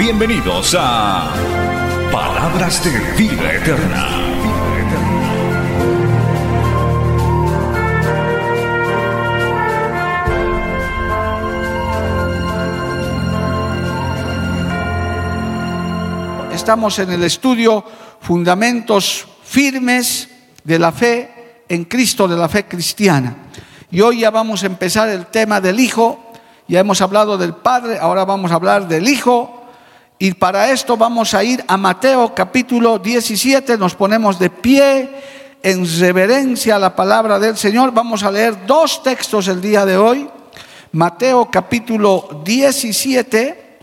Bienvenidos a Palabras de Vida Eterna. Estamos en el estudio Fundamentos firmes de la fe en Cristo, de la fe cristiana. Y hoy ya vamos a empezar el tema del Hijo. Ya hemos hablado del Padre, ahora vamos a hablar del Hijo. Y para esto vamos a ir a Mateo capítulo 17. Nos ponemos de pie en reverencia a la palabra del Señor. Vamos a leer dos textos el día de hoy. Mateo capítulo 17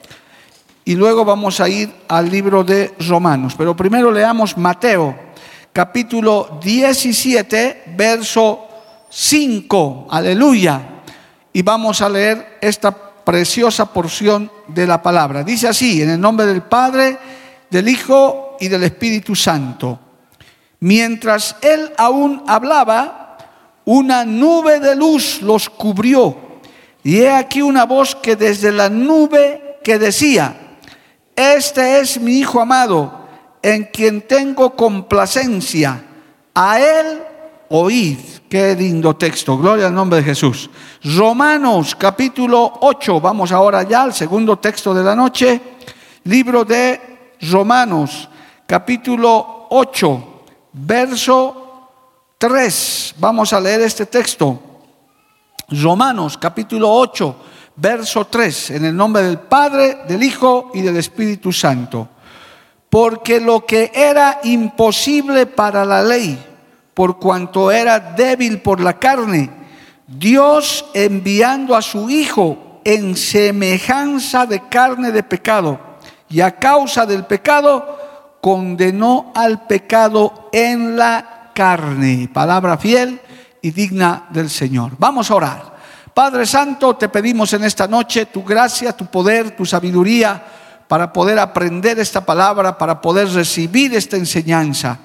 y luego vamos a ir al libro de Romanos. Pero primero leamos Mateo, capítulo 17, verso 5. Aleluya. Y vamos a leer esta preciosa porción de la palabra. Dice así, en el nombre del Padre, del Hijo y del Espíritu Santo. Mientras él aún hablaba, una nube de luz los cubrió. Y he aquí una voz que desde la nube que decía, este es mi Hijo amado, en quien tengo complacencia. A Él oíd. Qué lindo texto. Gloria al nombre de Jesús. Romanos capítulo 8. Vamos ahora ya al segundo texto de la noche. Libro de Romanos capítulo 8, verso 3. Vamos a leer este texto. Romanos capítulo 8 verso 3, en el nombre del Padre, del Hijo y del Espíritu Santo. Porque lo que era imposible para la ley, por cuanto era débil por la carne, Dios enviando a su Hijo en semejanza de carne de pecado, y a causa del pecado, condenó al pecado en la carne. Palabra fiel y digna del Señor. Vamos a orar. Padre Santo, te pedimos en esta noche tu gracia, tu poder, tu sabiduría para poder aprender esta palabra, para poder recibir esta enseñanza.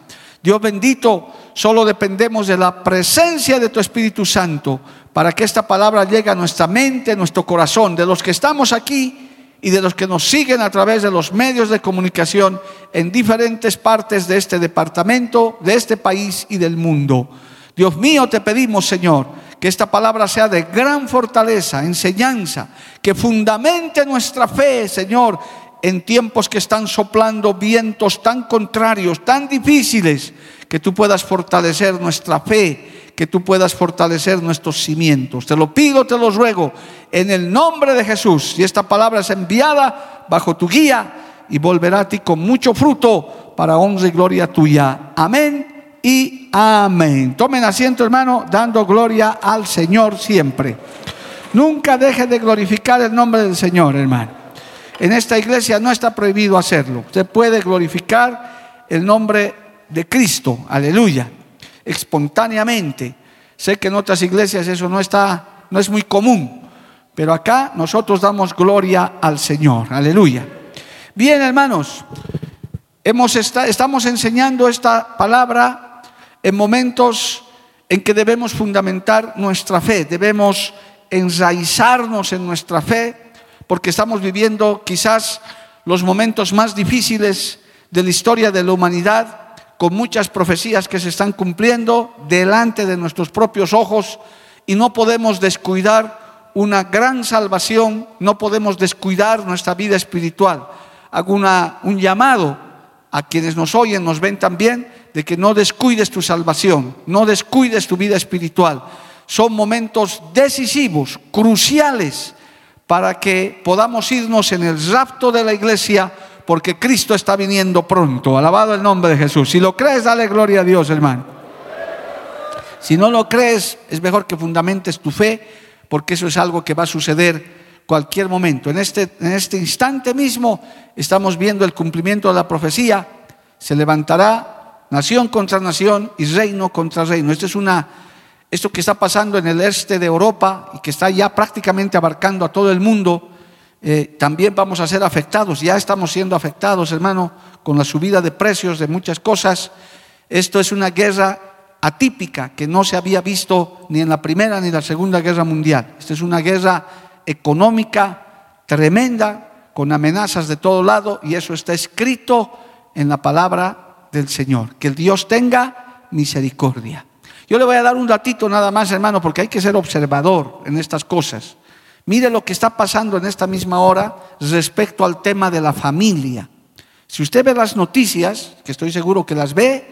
Dios bendito, solo dependemos de la presencia de tu Espíritu Santo para que esta palabra llegue a nuestra mente, a nuestro corazón, de los que estamos aquí y de los que nos siguen a través de los medios de comunicación en diferentes partes de este departamento, de este país y del mundo. Dios mío, te pedimos, Señor, que esta palabra sea de gran fortaleza, enseñanza, que fundamente nuestra fe, Señor, en tiempos que están soplando vientos tan contrarios, tan difíciles, que tú puedas fortalecer nuestra fe, que tú puedas fortalecer nuestros cimientos. Te lo pido, te lo ruego, en el nombre de Jesús. Y esta palabra es enviada bajo tu guía y volverá a ti con mucho fruto para honra y gloria tuya. Amén y amén. Tomen asiento, hermano, dando gloria al Señor siempre. Nunca deje de glorificar el nombre del Señor, hermano. En esta iglesia no está prohibido hacerlo. Usted puede glorificar el nombre de Cristo, aleluya, espontáneamente. Sé que en otras iglesias eso no está, no es muy común, pero acá nosotros damos gloria al Señor, aleluya. Bien, hermanos, hemos estamos enseñando esta palabra en momentos en que debemos fundamentar nuestra fe, debemos enraizarnos en nuestra fe, porque estamos viviendo quizás los momentos más difíciles de la historia de la humanidad, con muchas profecías que se están cumpliendo delante de nuestros propios ojos y no podemos descuidar una gran salvación, no podemos descuidar nuestra vida espiritual. Hago un llamado a quienes nos oyen, nos ven también, de que no descuides tu salvación, no descuides tu vida espiritual. Son momentos decisivos, cruciales, para que podamos irnos en el rapto de la iglesia, porque Cristo está viniendo pronto. Alabado el nombre de Jesús. Si lo crees, dale gloria a Dios, hermano. Si no lo crees, es mejor que fundamentes tu fe, porque eso es algo que va a suceder cualquier momento. En este, en este instante mismo estamos viendo el cumplimiento de la profecía. Se levantará nación contra nación y reino contra reino. Esto es una, esto que está pasando en el este de Europa y que está ya prácticamente abarcando a todo el mundo. Eh, también vamos a ser afectados, ya estamos siendo afectados, hermano, con la subida de precios de muchas cosas. Esto es una guerra atípica que no se había visto ni en la Primera ni en la Segunda Guerra Mundial. Esta es una guerra económica tremenda, con amenazas de todo lado, y eso está escrito en la palabra del Señor. Que el Dios tenga misericordia. Yo le voy a dar un ratito nada más, hermano, porque hay que ser observador en estas cosas. Mire lo que está pasando en esta misma hora respecto al tema de la familia. Si usted ve las noticias, que estoy seguro que las ve,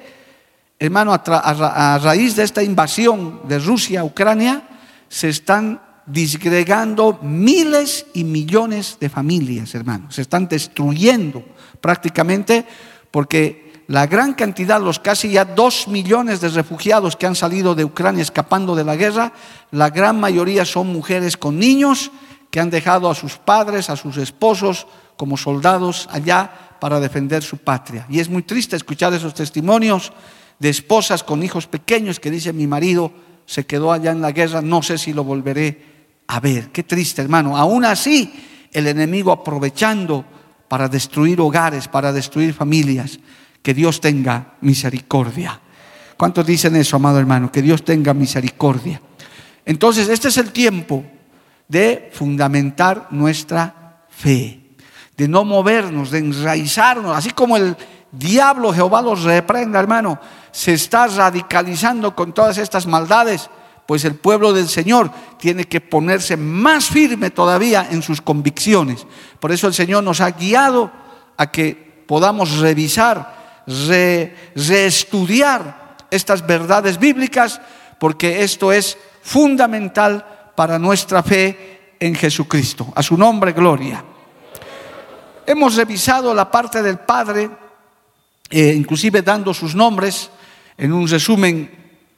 hermano, a, raíz de esta invasión de Rusia a Ucrania, se están disgregando miles y millones de familias, hermano. Se están destruyendo prácticamente porque la gran cantidad, los casi ya dos millones de refugiados que han salido de Ucrania escapando de la guerra, la gran mayoría son mujeres con niños que han dejado a sus padres, a sus esposos como soldados allá para defender su patria. Y es muy triste escuchar esos testimonios de esposas con hijos pequeños que dicen mi marido se quedó allá en la guerra, no sé si lo volveré a ver. Qué triste, hermano. Aún así, el enemigo aprovechando para destruir hogares, para destruir familias. Que Dios tenga misericordia. ¿Cuántos dicen eso, amado hermano? Que Dios tenga misericordia. Entonces, este es el tiempo de fundamentar nuestra fe, de no movernos, de enraizarnos, así como el diablo Jehová los reprenda, hermano se está radicalizando con todas estas maldades, pues el pueblo del Señor tiene que ponerse más firme todavía en sus convicciones. Por eso el Señor nos ha guiado a que podamos revisar, reestudiar estas verdades bíblicas, porque esto es fundamental para nuestra fe en Jesucristo. A su nombre, gloria. Hemos revisado la parte del Padre, eh, inclusive dando sus nombres, en un resumen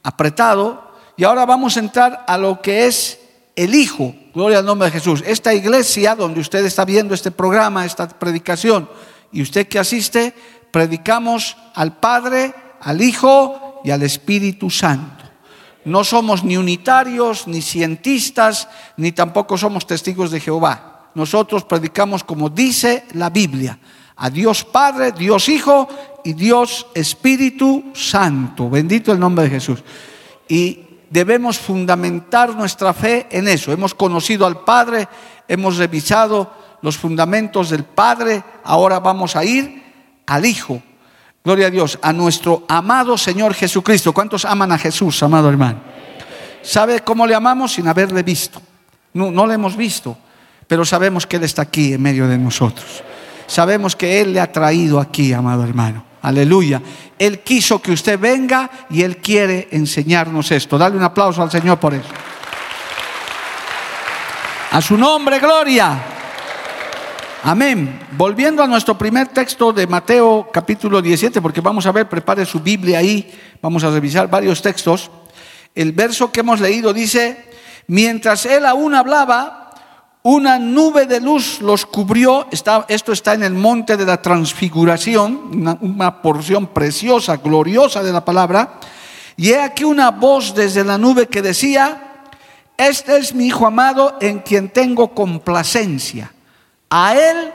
apretado. Y ahora vamos a entrar a lo que es el Hijo. Gloria al nombre de Jesús. Esta iglesia donde usted está viendo este programa, esta predicación, y usted que asiste, predicamos al Padre, al Hijo y al Espíritu Santo. No somos ni unitarios, ni cientistas, ni tampoco somos testigos de Jehová. Nosotros predicamos como dice la Biblia a Dios Padre, Dios Hijo y Dios Espíritu Santo. Bendito el nombre de Jesús. Y debemos fundamentar nuestra fe en eso. Hemos conocido al Padre, hemos revisado los fundamentos del Padre, ahora vamos a ir al Hijo. Gloria a Dios, a nuestro amado Señor Jesucristo. ¿Cuántos aman a Jesús, amado hermano? ¿Sabe cómo le amamos sin haberle visto? No, no le hemos visto, pero sabemos que Él está aquí en medio de nosotros sabemos que Él le ha traído aquí, amado hermano. Aleluya. Él quiso que usted venga y Él quiere enseñarnos esto. Dale un aplauso al Señor por eso. A su nombre, gloria. Amén. Volviendo a nuestro primer texto de Mateo capítulo 17, porque vamos a ver, prepare su Biblia ahí, vamos a revisar varios textos. El verso que hemos leído dice, mientras él aún hablaba, una nube de luz los cubrió, esto está en el monte de la transfiguración, una, una, porción preciosa, gloriosa de la palabra, y he aquí una voz desde la nube que decía, este es mi Hijo amado en quien tengo complacencia, a él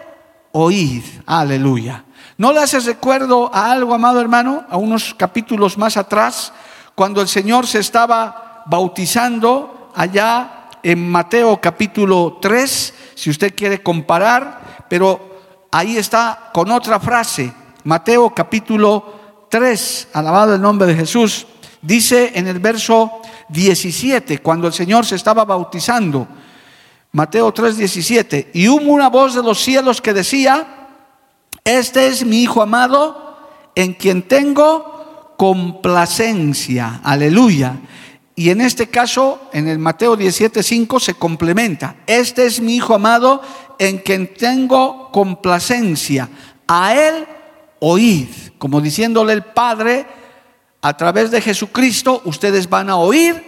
oíd, aleluya. ¿No le haces recuerdo a algo, amado hermano, a unos capítulos más atrás, cuando el Señor se estaba bautizando allá en Mateo capítulo 3, si usted quiere comparar, pero ahí está con otra frase. Mateo capítulo 3, alabado el nombre de Jesús, dice en el verso 17, cuando el Señor se estaba bautizando, Mateo 3, 17, y hubo una voz de los cielos que decía, este es mi Hijo amado, en quien tengo complacencia, aleluya. Y en este caso, en el Mateo 17:5 se complementa. Este es mi Hijo amado en quien tengo complacencia. A Él oíd. Como diciéndole el Padre, a través de Jesucristo, ustedes van a oír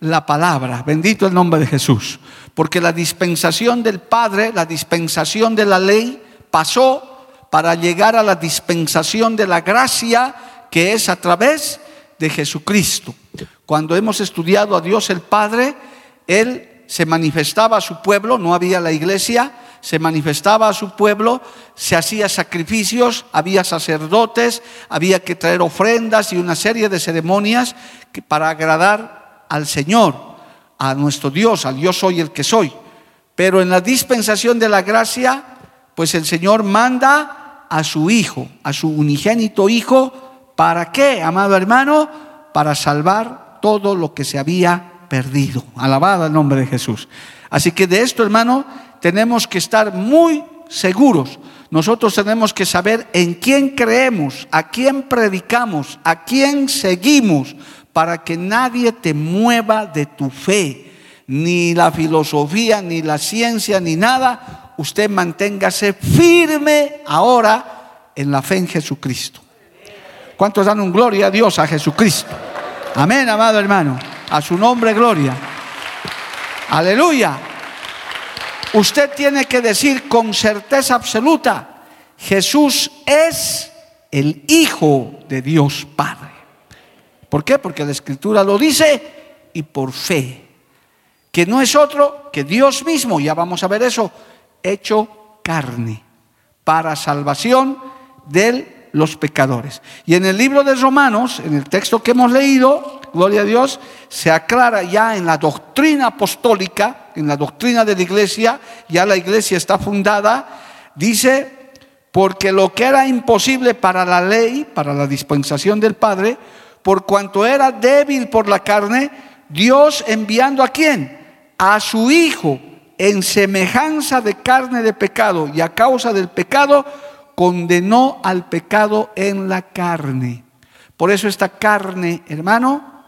la palabra. Bendito el nombre de Jesús. Porque la dispensación del Padre, la dispensación de la ley, pasó para llegar a la dispensación de la gracia que es a través de Jesucristo. Cuando hemos estudiado a Dios el Padre, Él se manifestaba a su pueblo, no había la iglesia, se manifestaba a su pueblo, se hacía sacrificios, había sacerdotes, había que traer ofrendas y una serie de ceremonias para agradar al Señor, a nuestro Dios, al yo soy el que soy. Pero en la dispensación de la gracia, pues el Señor manda a su Hijo, a su unigénito Hijo, ¿para qué, amado hermano? Para salvar todo lo que se había perdido. Alabado el nombre de Jesús. Así que de esto, hermano, tenemos que estar muy seguros. Nosotros tenemos que saber en quién creemos, a quién predicamos, a quién seguimos, para que nadie te mueva de tu fe, ni la filosofía, ni la ciencia, ni nada. Usted manténgase firme ahora en la fe en Jesucristo. ¿Cuántos dan un gloria a Dios, a Jesucristo? Amén, amado hermano. A su nombre, gloria. Aleluya. Usted tiene que decir con certeza absoluta, Jesús es el Hijo de Dios Padre. ¿Por qué? Porque la Escritura lo dice y por fe. Que no es otro que Dios mismo, ya vamos a ver eso, hecho carne para salvación de los pecadores. Y en el libro de Romanos, en el texto que hemos leído, gloria a Dios, se aclara ya en la doctrina apostólica, en la doctrina de la iglesia, ya la iglesia está fundada, dice, porque lo que era imposible para la ley, para la dispensación del Padre, por cuanto era débil por la carne, Dios enviando a quién? A su Hijo en semejanza de carne de pecado y a causa del pecado condenó al pecado en la carne. Por eso esta carne, hermano,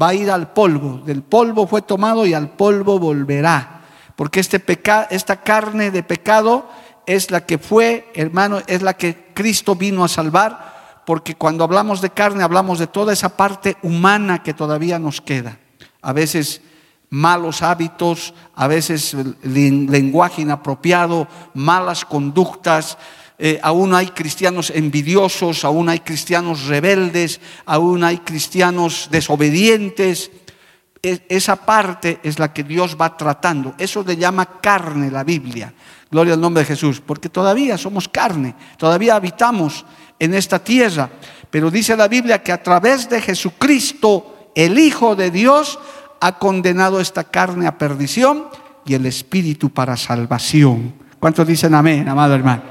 va a ir al polvo. Del polvo fue tomado y al polvo volverá. Porque este esta carne de pecado es la que fue, hermano, es la que Cristo vino a salvar. Porque cuando hablamos de carne hablamos de toda esa parte humana que todavía nos queda. A veces malos hábitos, a veces lenguaje inapropiado, malas conductas, eh, aún hay cristianos envidiosos, aún hay cristianos rebeldes, aún hay cristianos desobedientes. esa parte es la que Dios va tratando. Eso le llama carne la Biblia. Gloria al nombre de Jesús, porque todavía somos carne, todavía habitamos en esta tierra. Pero dice la Biblia que a través de Jesucristo, el Hijo de Dios, ha condenado esta carne a perdición y el Espíritu para salvación. ¿Cuántos dicen amén, amado hermano?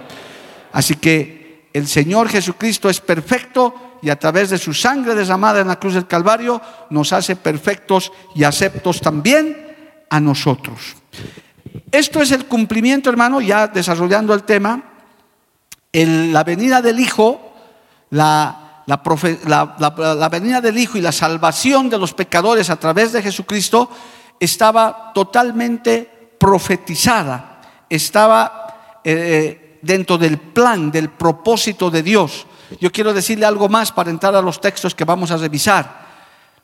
Así que el Señor Jesucristo es perfecto y a través de su sangre derramada en la cruz del Calvario nos hace perfectos y aceptos también a nosotros. Esto es el cumplimiento, hermano, ya desarrollando el tema, la venida del Hijo, la, venida del Hijo y la salvación de los pecadores a través de Jesucristo estaba totalmente profetizada, estaba eh, dentro del plan, del propósito de Dios. Yo quiero decirle algo más para entrar a los textos que vamos a revisar.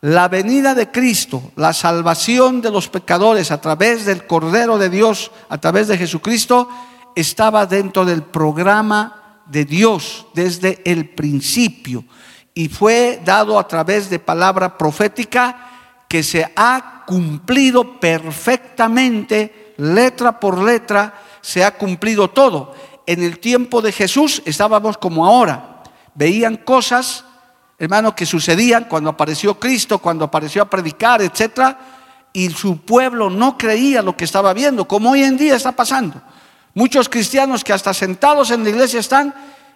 La venida de Cristo, la salvación de los pecadores a través del Cordero de Dios, a través de Jesucristo, estaba dentro del programa de Dios desde el principio y fue dado a través de palabra profética que se ha cumplido perfectamente, letra por letra, se ha cumplido todo en el tiempo de Jesús estábamos como ahora. Veían cosas, hermano, que sucedían cuando apareció Cristo, cuando apareció a predicar, etc. Y su pueblo no creía lo que estaba viendo, como hoy en día está pasando. Muchos cristianos que hasta sentados en la iglesia están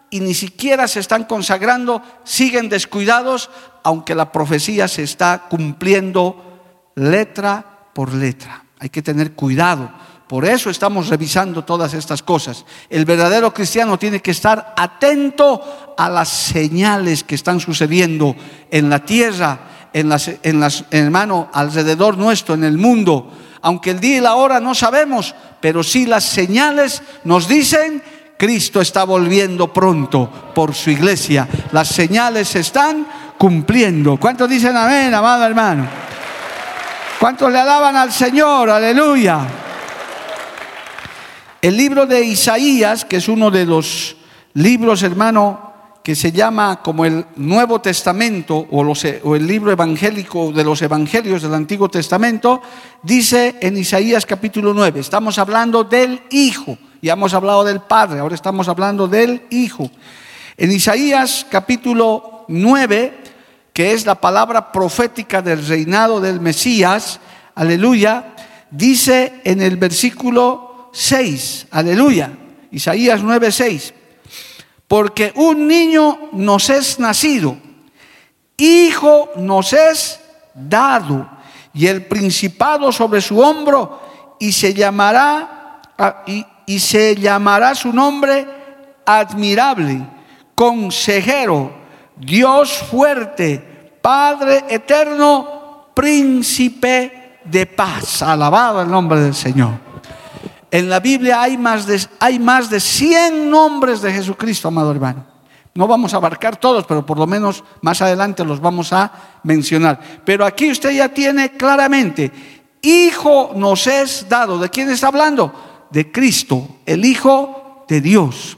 y ni siquiera se están consagrando, siguen descuidados, aunque la profecía se está cumpliendo letra por letra. Hay que tener cuidado por eso estamos revisando todas estas cosas. El verdadero cristiano tiene que estar atento a las señales que están sucediendo en la tierra, en las, en las hermano, alrededor nuestro, en el mundo. Aunque el día y la hora no sabemos, pero sí las señales nos dicen Cristo está volviendo pronto por su iglesia. Las señales se están cumpliendo. ¿Cuántos dicen amén, amado hermano? ¿Cuántos le alaban al Señor? Aleluya. El libro de Isaías, que es uno de los libros, hermano, que se llama como el Nuevo Testamento o, o, el libro evangélico de los evangelios del Antiguo Testamento, dice en Isaías capítulo 9, estamos hablando del Hijo, ya hemos hablado del Padre, ahora estamos hablando del Hijo. En Isaías capítulo 9, que es la palabra profética del reinado del Mesías, aleluya, dice en el versículo 6, aleluya, Isaías 9, 6 porque un niño nos es nacido, hijo nos es dado, y el principado sobre su hombro, y se llamará, y, se llamará su nombre admirable, consejero, Dios fuerte, Padre eterno, príncipe de paz. Alabado el nombre del Señor. En la Biblia hay más, de, hay más de 100 nombres de Jesucristo, amado hermano. No vamos a abarcar todos, pero por lo menos más adelante los vamos a mencionar. Pero aquí usted ya tiene claramente, Hijo nos es dado. ¿De quién está hablando? De Cristo, el Hijo de Dios.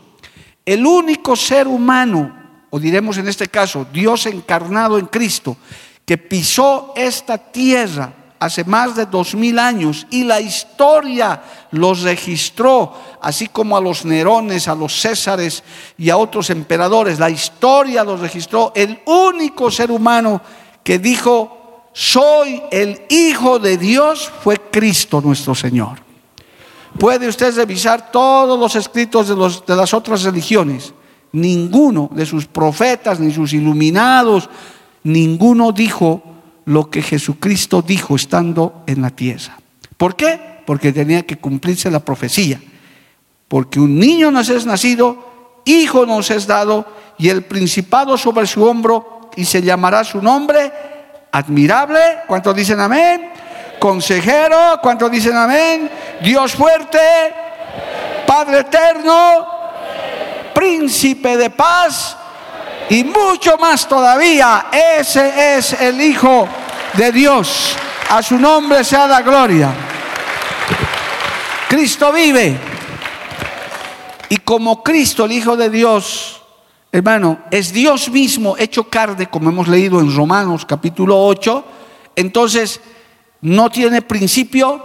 El único ser humano, o diremos en este caso, Dios encarnado en Cristo, que pisó esta tierra hace más de dos mil años y la historia los registró, así como a los Nerones, a los Césares y a otros emperadores. La historia los registró. El único ser humano que dijo, soy el Hijo de Dios, fue Cristo nuestro Señor. Puede usted revisar todos los escritos de, de las otras religiones. Ninguno de sus profetas, ni sus iluminados, ninguno dijo, lo que Jesucristo dijo estando en la tierra. ¿Por qué? Porque tenía que cumplirse la profecía. Porque un niño nos es nacido, hijo nos es dado, y el principado sobre su hombro, y se llamará su nombre admirable. ¿Cuántos dicen amén? Consejero, ¿cuántos dicen amén? Dios fuerte, Padre eterno, príncipe de paz y mucho más todavía. Ese es el Hijo de Dios. A su nombre sea la gloria. Cristo vive. Y como Cristo, el Hijo de Dios, hermano, es Dios mismo hecho carne, como hemos leído en Romanos capítulo 8, entonces no tiene principio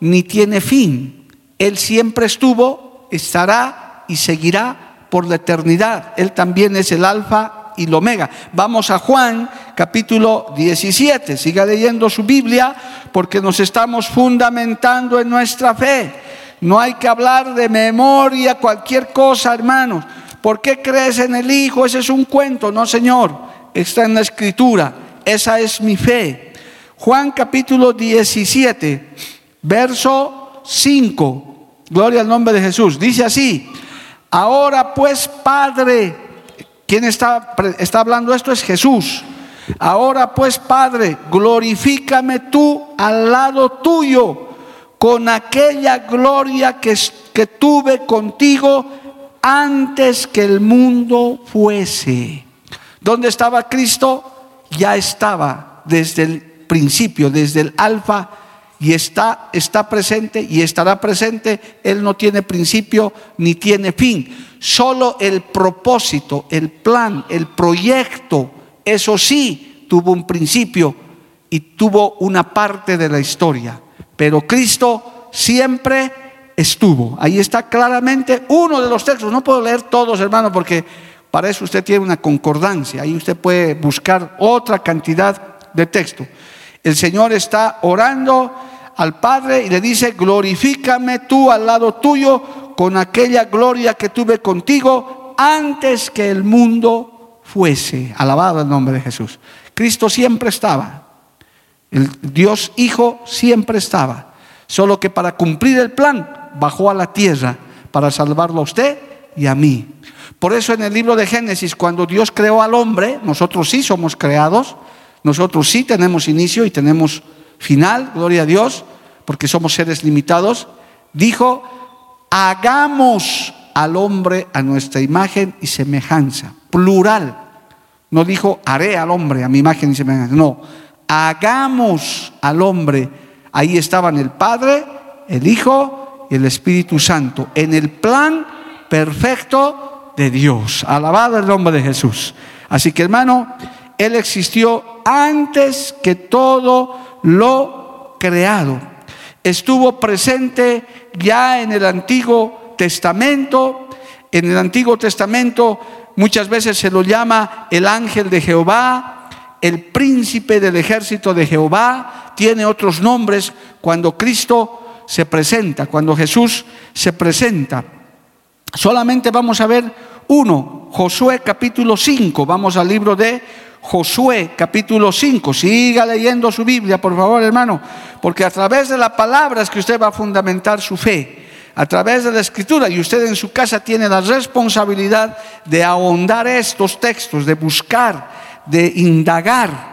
ni tiene fin. Él siempre estuvo, estará y seguirá por la eternidad. Él también es el alfa y el omega. Vamos a Juan capítulo 17. Siga leyendo su Biblia porque nos estamos fundamentando en nuestra fe. No hay que hablar de memoria, cualquier cosa, hermanos. ¿Por qué crees en el Hijo? Ese es un cuento. No, Señor. Está en la Escritura. Esa es mi fe. Juan capítulo 17, verso 5. Gloria al nombre de Jesús. Dice así. Ahora pues, Padre, ¿quién está, está hablando esto? Es Jesús. Ahora pues, Padre, glorifícame tú al lado tuyo con aquella gloria que, que tuve contigo antes que el mundo fuese. ¿Dónde estaba Cristo? Ya estaba desde el principio, desde el alfa y está, está presente y estará presente. Él no tiene principio ni tiene fin. Solo el propósito, el plan, el proyecto, eso sí tuvo un principio y tuvo una parte de la historia. Pero Cristo siempre estuvo. Ahí está claramente uno de los textos. No puedo leer todos, hermano, porque para eso usted tiene una concordancia. Ahí usted puede buscar otra cantidad de texto. El Señor está orando al Padre y le dice, glorifícame tú al lado tuyo con aquella gloria que tuve contigo antes que el mundo fuese. Alabado el nombre de Jesús. Cristo siempre estaba. El Dios Hijo siempre estaba. Solo que para cumplir el plan bajó a la tierra para salvarlo a usted y a mí. Por eso en el libro de Génesis, cuando Dios creó al hombre, nosotros sí somos creados, nosotros sí tenemos inicio y tenemos final, gloria a Dios, porque somos seres limitados, dijo, hagamos al hombre a nuestra imagen y semejanza, plural. No dijo, haré al hombre a mi imagen y semejanza, no, hagamos al hombre Ahí estaban el Padre, el Hijo y el Espíritu Santo, en el plan perfecto de Dios. Alabado el nombre de Jesús. Así que hermano, Él existió antes que todo lo creado. Estuvo presente ya en el Antiguo Testamento. En el Antiguo Testamento muchas veces se lo llama el ángel de Jehová, el príncipe del ejército de Jehová, tiene otros nombres cuando Cristo se presenta, cuando Jesús se presenta. Solamente vamos a ver uno, Josué capítulo 5, vamos al libro de Josué capítulo 5. Siga leyendo su Biblia, por favor, hermano, porque a través de la palabra es que usted va a fundamentar su fe. A través de la escritura, y usted en su casa tiene la responsabilidad de ahondar estos textos, de buscar de indagar.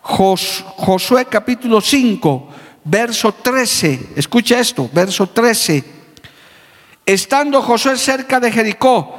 Josué capítulo 5, verso 13. Escucha esto, verso 13. Estando Josué cerca de Jericó,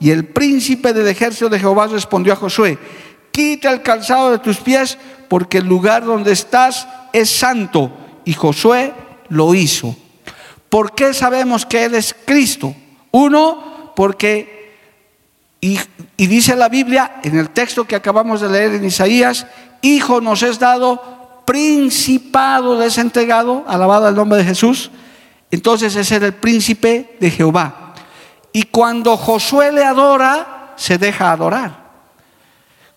Y el príncipe del ejército de Jehová respondió a Josué, quita el calzado de tus pies, porque el lugar donde estás es santo. Y Josué lo hizo. ¿Por qué sabemos que Él es Cristo? Uno, porque y, dice la Biblia, en el texto que acabamos de leer en Isaías, Hijo nos es dado, principado les entregado, alabado el nombre de Jesús. Entonces ese era el príncipe de Jehová. Y cuando Josué le adora, se deja adorar.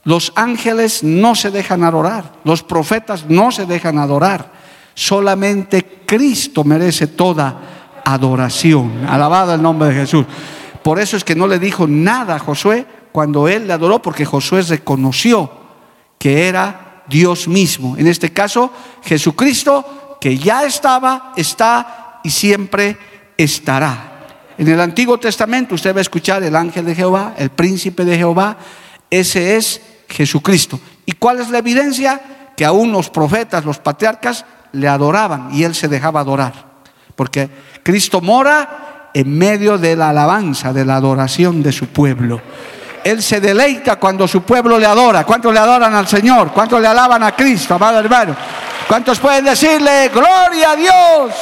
Los ángeles no se dejan adorar, los profetas no se dejan adorar. Solamente Cristo merece toda adoración. Alabado el nombre de Jesús. Por eso es que no le dijo nada a Josué cuando él le adoró, porque Josué reconoció que era Dios mismo. En este caso, Jesucristo, que ya estaba, está y siempre estará. En el Antiguo Testamento usted va a escuchar el ángel de Jehová, el príncipe de Jehová, ese es Jesucristo. ¿Y cuál es la evidencia? Que aún los profetas, los patriarcas, le adoraban y él se dejaba adorar. Porque Cristo mora en medio de la alabanza, de la adoración de su pueblo. Él se deleita cuando su pueblo le adora. ¿Cuántos le adoran al Señor? ¿Cuántos le alaban a Cristo, amado hermano? ¿Cuántos pueden decirle, gloria a Dios?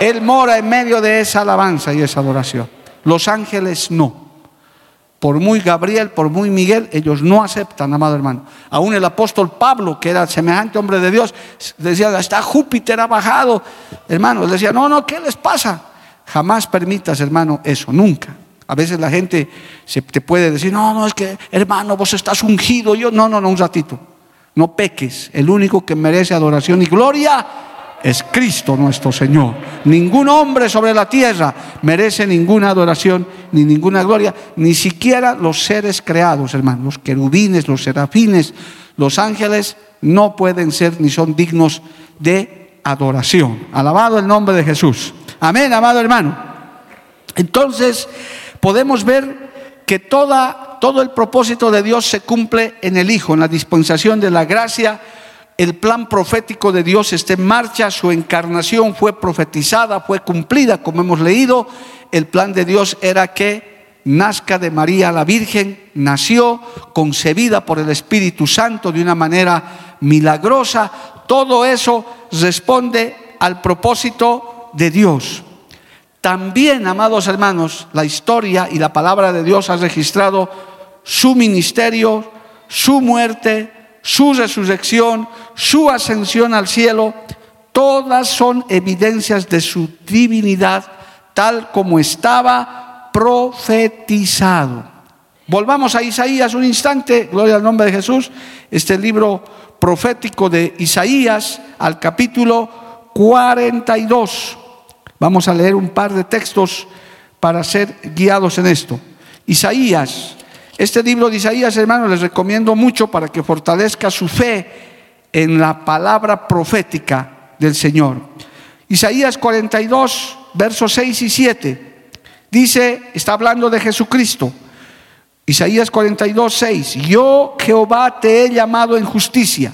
Él mora en medio de esa alabanza y esa adoración. Los ángeles no. Por muy Gabriel, por muy Miguel, ellos no aceptan, amado hermano. Aún el apóstol Pablo, que era semejante hombre de Dios, decía, está Júpiter ha bajado. Hermano, decía, no, no, ¿qué les pasa? Jamás permitas, hermano, eso, nunca. A veces la gente se te puede decir, no, no, es que, hermano, vos estás ungido. Yo, no, no, no, un ratito. No peques. El único que merece adoración y gloria es Cristo nuestro Señor. Ningún hombre sobre la tierra merece ninguna adoración ni ninguna gloria, ni siquiera los seres creados, hermano. Los querubines, los serafines, los ángeles no pueden ser ni son dignos de adoración. Alabado el nombre de Jesús. Amén, amado hermano. Entonces, podemos ver que toda, todo el propósito de Dios se cumple en el Hijo, en la dispensación de la gracia. El plan profético de Dios está en marcha, su encarnación fue profetizada, fue cumplida, como hemos leído. El plan de Dios era que nazca de María la Virgen, nació concebida por el Espíritu Santo de una manera milagrosa. Todo eso responde al propósito de Dios. También, amados hermanos, la historia y la palabra de Dios ha registrado su ministerio, su muerte, su resurrección, su ascensión al cielo. Todas son evidencias de su divinidad, tal como estaba profetizado. Volvamos a Isaías un instante, gloria al nombre de Jesús, este libro profético de Isaías, al capítulo 42. Vamos a leer un par de textos para ser guiados en esto. Isaías, este libro de Isaías, hermanos, les recomiendo mucho para que fortalezca su fe en la palabra profética del Señor. Isaías 42, versos 6 y 7. Dice, está hablando de Jesucristo. Isaías 42, 6. Yo, Jehová, te he llamado en justicia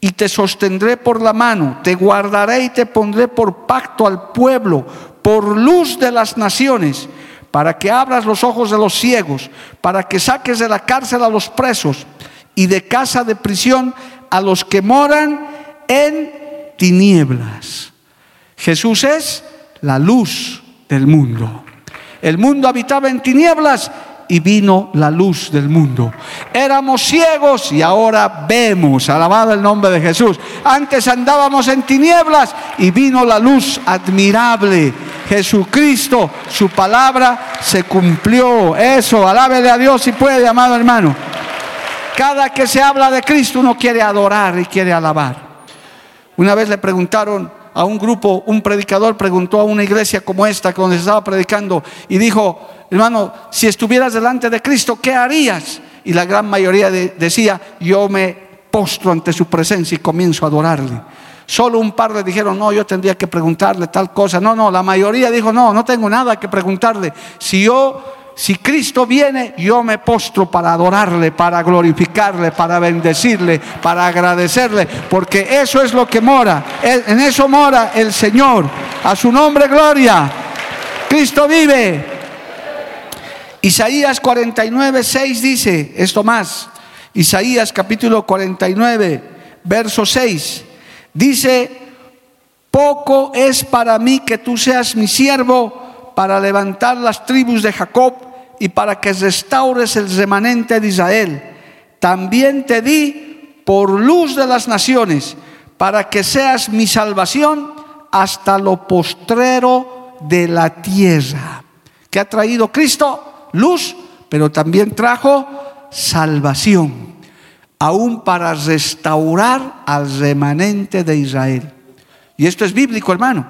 y te sostendré por la mano, te guardaré y te pondré por pacto al pueblo, por luz de las naciones, para que abras los ojos de los ciegos, para que saques de la cárcel a los presos y de casa de prisión a los que moran en tinieblas. Jesús es la luz del mundo. El mundo habitaba en tinieblas y vino la luz del mundo. Éramos ciegos y ahora vemos, alabado el nombre de Jesús. Antes andábamos en tinieblas y vino la luz admirable. Jesucristo, su palabra se cumplió. Eso, alábele a Dios si puede, amado hermano. Cada que se habla de Cristo uno quiere adorar y quiere alabar. Una vez le preguntaron a un grupo, un predicador preguntó a una iglesia como esta, se estaba predicando, y dijo, hermano, si estuvieras delante de Cristo, ¿qué harías? Y la gran mayoría decía, yo me postro ante su presencia y comienzo a adorarle. Solo un par le dijeron, no, yo tendría que preguntarle tal cosa. No, no, la mayoría dijo, no, no tengo nada que preguntarle. Si yo si Cristo viene, yo me postro para adorarle, para glorificarle, para bendecirle, para agradecerle, porque eso es lo que mora. En eso mora el Señor. A su nombre, gloria. Cristo vive. Isaías 49, 6 dice esto más. Isaías capítulo 49, verso 6. Dice, poco es para mí que tú seas mi siervo para levantar las tribus de Jacob y para que restaures el remanente de Israel. También te di por luz de las naciones, para que seas mi salvación hasta lo postrero de la tierra. ¿Qué ha traído Cristo? Luz, pero también trajo salvación, aún para restaurar al remanente de Israel. Y esto es bíblico, hermano.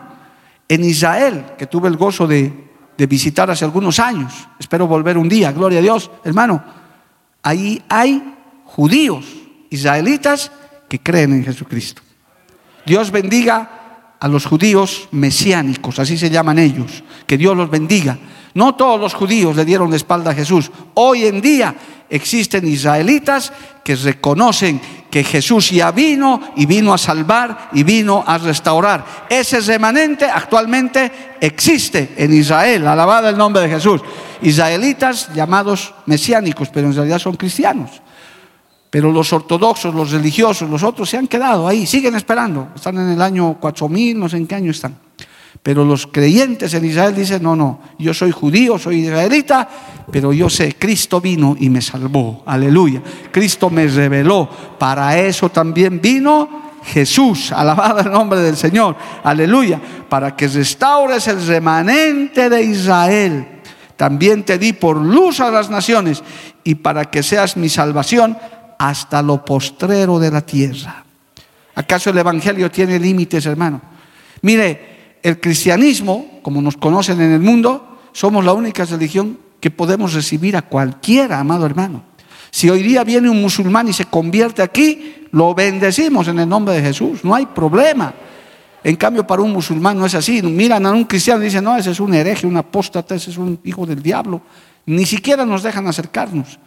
En Israel, que tuve el gozo de, visitar hace algunos años, espero volver un día, gloria a Dios, hermano, ahí hay judíos, israelitas, que creen en Jesucristo. Dios bendiga a los judíos mesiánicos, así se llaman ellos, que Dios los bendiga. No todos los judíos le dieron la espalda a Jesús. Hoy en día existen israelitas que reconocen que Jesús ya vino y vino a salvar y vino a restaurar. Ese remanente actualmente existe en Israel, alabado el nombre de Jesús. Israelitas llamados mesiánicos, pero en realidad son cristianos. Pero los ortodoxos, los religiosos, los otros se han quedado ahí, siguen esperando. Están en el año 4000, no sé en qué año están. Pero los creyentes en Israel dicen, no, no, yo soy judío, soy israelita, pero yo sé, Cristo vino y me salvó. Aleluya. Cristo me reveló. Para eso también vino Jesús. Alabado el nombre del Señor. Aleluya. Para que restaures el remanente de Israel. También te di por luz a las naciones y para que seas mi salvación hasta lo postrero de la tierra. ¿Acaso el Evangelio tiene límites, hermano? Mire, el cristianismo, como nos conocen en el mundo, somos la única religión que podemos recibir a cualquiera, amado hermano. Si hoy día viene un musulmán y se convierte aquí, lo bendecimos en el nombre de Jesús, no hay problema. En cambio, para un musulmán no es así. Miran a un cristiano y dicen, no, ese es un hereje, un apóstata, ese es un hijo del diablo. Ni siquiera nos dejan acercarnos.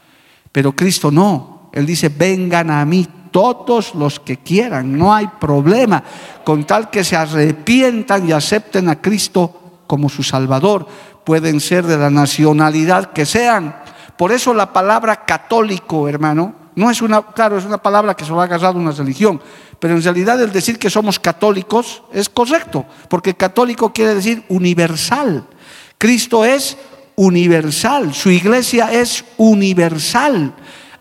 Pero Cristo no. Él dice, vengan a mí todos los que quieran, no hay problema, con tal que se arrepientan y acepten a Cristo como su Salvador. Pueden ser de la nacionalidad que sean. Por eso la palabra católico, hermano, no es una, claro, es una palabra que se va a agarrar una religión, pero en realidad el decir que somos católicos es correcto, porque católico quiere decir universal. Cristo es universal, su iglesia es universal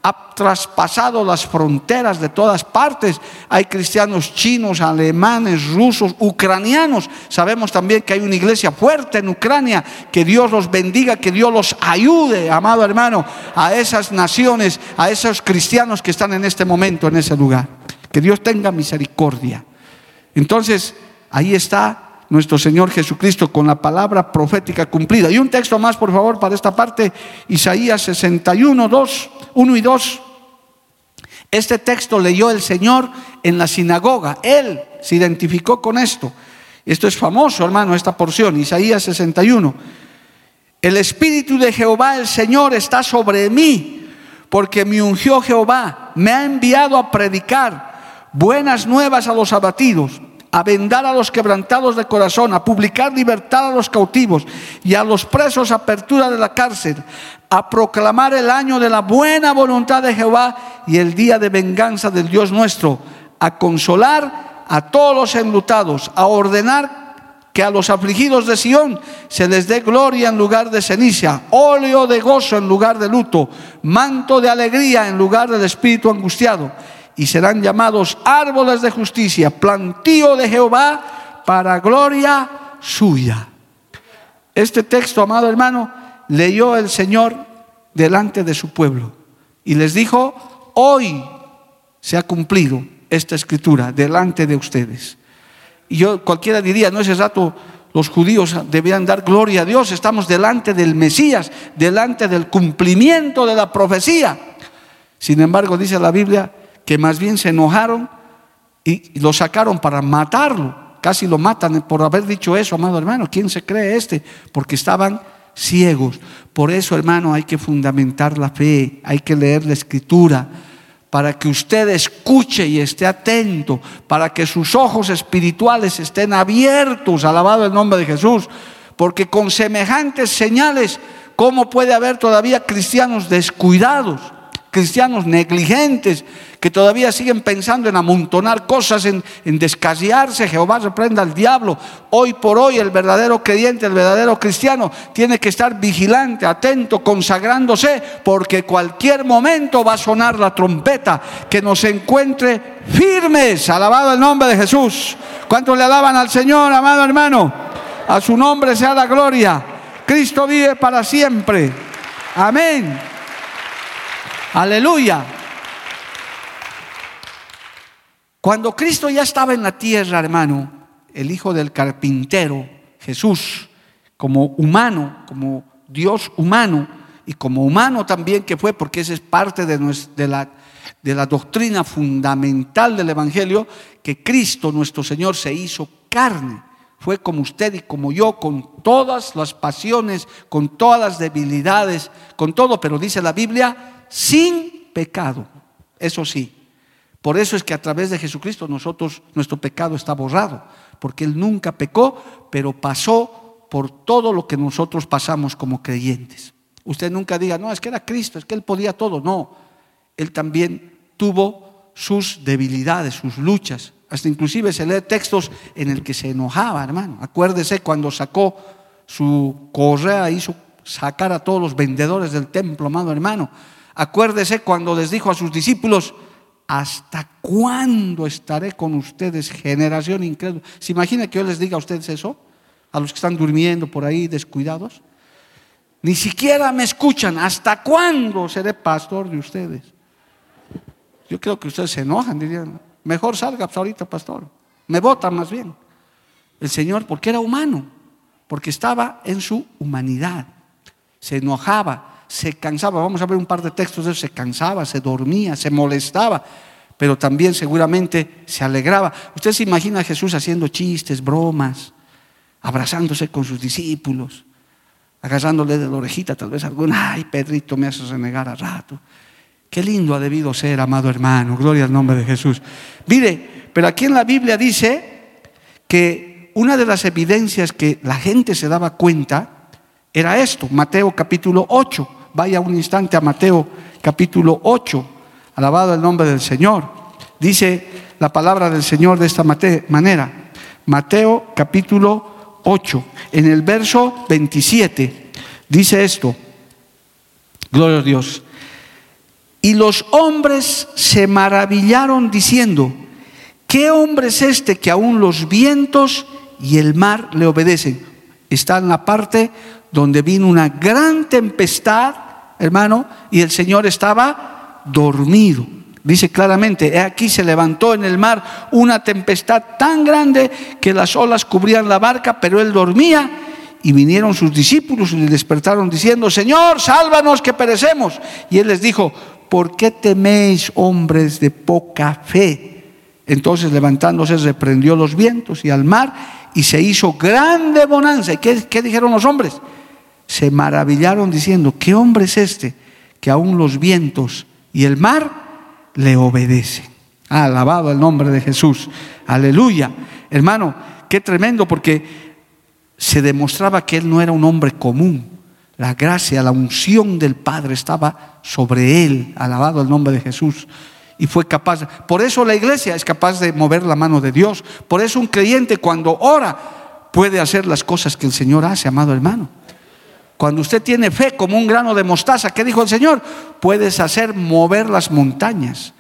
ha traspasado las fronteras de todas partes. Hay cristianos chinos, alemanes, rusos, ucranianos. Sabemos también que hay una iglesia fuerte en Ucrania. Que Dios los bendiga, que Dios los ayude, amado hermano, a esas naciones, a esos cristianos que están en este momento en ese lugar. Que Dios tenga misericordia. Entonces, ahí está nuestro Señor Jesucristo con la palabra profética cumplida. Y un texto más, por favor, para esta parte, Isaías 61, 2, 1 y 2. Este texto leyó el Señor en la sinagoga. Él se identificó con esto. Esto es famoso, hermano, esta porción, Isaías 61. El Espíritu de Jehová, el Señor, está sobre mí, porque me ungió Jehová, me ha enviado a predicar buenas nuevas a los abatidos, a vendar a los quebrantados de corazón, a publicar libertad a los cautivos y a los presos apertura de la cárcel, a proclamar el año de la buena voluntad de Jehová y el día de venganza del Dios nuestro, a consolar a todos los enlutados, a ordenar que a los afligidos de Sión se les dé gloria en lugar de ceniza, óleo de gozo en lugar de luto, manto de alegría en lugar del espíritu angustiado, y serán llamados árboles de justicia, plantío de Jehová para gloria suya. Este texto, amado hermano, leyó el Señor delante de su pueblo y les dijo, hoy se ha cumplido esta escritura delante de ustedes. Y yo cualquiera diría, no ese rato los judíos debían dar gloria a Dios, estamos delante del Mesías, delante del cumplimiento de la profecía. Sin embargo, dice la Biblia que más bien se enojaron y lo sacaron para matarlo. Casi lo matan por haber dicho eso, amado hermano. ¿Quién se cree este? Porque estaban ciegos. Por eso, hermano, hay que fundamentar la fe, hay que leer la escritura para que usted escuche y esté atento, para que sus ojos espirituales estén abiertos, alabado el nombre de Jesús, porque con semejantes señales, ¿cómo puede haber todavía cristianos descuidados? Cristianos negligentes que todavía siguen pensando en amontonar cosas, en, descasearse. Jehová reprenda al diablo. Hoy por hoy el verdadero creyente, el verdadero cristiano, tiene que estar vigilante, atento, consagrándose, porque cualquier momento va a sonar la trompeta que nos encuentre firmes. Alabado el nombre de Jesús. ¿Cuántos le alaban al Señor, amado hermano? A su nombre sea la gloria. Cristo vive para siempre. Amén. Aleluya. Cuando Cristo ya estaba en la tierra, hermano, el hijo del carpintero, Jesús, como humano, como Dios humano, y como humano también que fue, porque esa es parte de, de, la, de la doctrina fundamental del Evangelio, que Cristo nuestro Señor se hizo carne. Fue como usted y como yo, con todas las pasiones, con todas las debilidades, con todo, pero dice la Biblia, sin pecado. Eso sí. Por eso es que a través de Jesucristo nosotros, nuestro pecado está borrado, porque Él nunca pecó, pero pasó por todo lo que nosotros pasamos como creyentes. Usted nunca diga, no, es que era Cristo, es que Él podía todo. No, Él también tuvo sus debilidades, sus luchas. Hasta inclusive se lee textos en el que se enojaba, hermano. Acuérdese cuando sacó su correa, hizo sacar a todos los vendedores del templo, amado hermano Acuérdese cuando les dijo a sus discípulos, ¿hasta cuándo estaré con ustedes, generación incrédula? ¿Se imagina que yo les diga a ustedes eso? A los que están durmiendo por ahí descuidados. Ni siquiera me escuchan. ¿Hasta cuándo seré pastor de ustedes? Yo creo que ustedes se enojan, dirían, mejor salga pues, ahorita, pastor. Me votan más bien. El Señor, porque era humano, porque estaba en su humanidad. Se enojaba, se cansaba. Vamos a ver un par de textos de eso. Se cansaba, se dormía, se molestaba, pero también seguramente se alegraba. Usted se imagina a Jesús haciendo chistes, bromas, abrazándose con sus discípulos, agarrándole de la orejita, tal vez alguna, ay, Pedrito, me haces renegar a rato. Qué lindo ha debido ser, amado hermano. Gloria al nombre de Jesús. Mire, pero aquí en la Biblia dice que una de las evidencias que la gente se daba cuenta era esto, Mateo capítulo 8. Vaya un instante a Mateo capítulo 8. Alabado el nombre del Señor. Dice la palabra del Señor de esta manera. Mateo capítulo 8. En el verso 27 dice esto. Gloria a Dios. Y los hombres se maravillaron diciendo, ¿qué hombre es este que aún los vientos y el mar le obedecen? Está en la parte donde vino una gran tempestad hermano, y el Señor estaba dormido. Dice claramente, aquí se levantó en el mar una tempestad tan grande que las olas cubrían la barca, pero él dormía y vinieron sus discípulos y le despertaron diciendo, Señor, sálvanos que perecemos. Y él les dijo, ¿por qué teméis hombres de poca fe? Entonces levantándose reprendió los vientos y al mar y se hizo grande bonanza. ¿Y qué, qué dijeron los hombres? Se maravillaron diciendo, ¿qué hombre es este que aún los vientos y el mar le obedecen? Alabado el nombre de Jesús. Aleluya. Hermano, qué tremendo porque se demostraba que él no era un hombre común. La gracia, la unción del Padre estaba sobre él. Alabado el nombre de Jesús. Y fue capaz. Por eso la iglesia es capaz de mover la mano de Dios. Por eso un creyente cuando ora puede hacer las cosas que el Señor hace, amado hermano. Cuando usted tiene fe como un grano de mostaza, ¿qué dijo el Señor? Puedes hacer mover las montañas.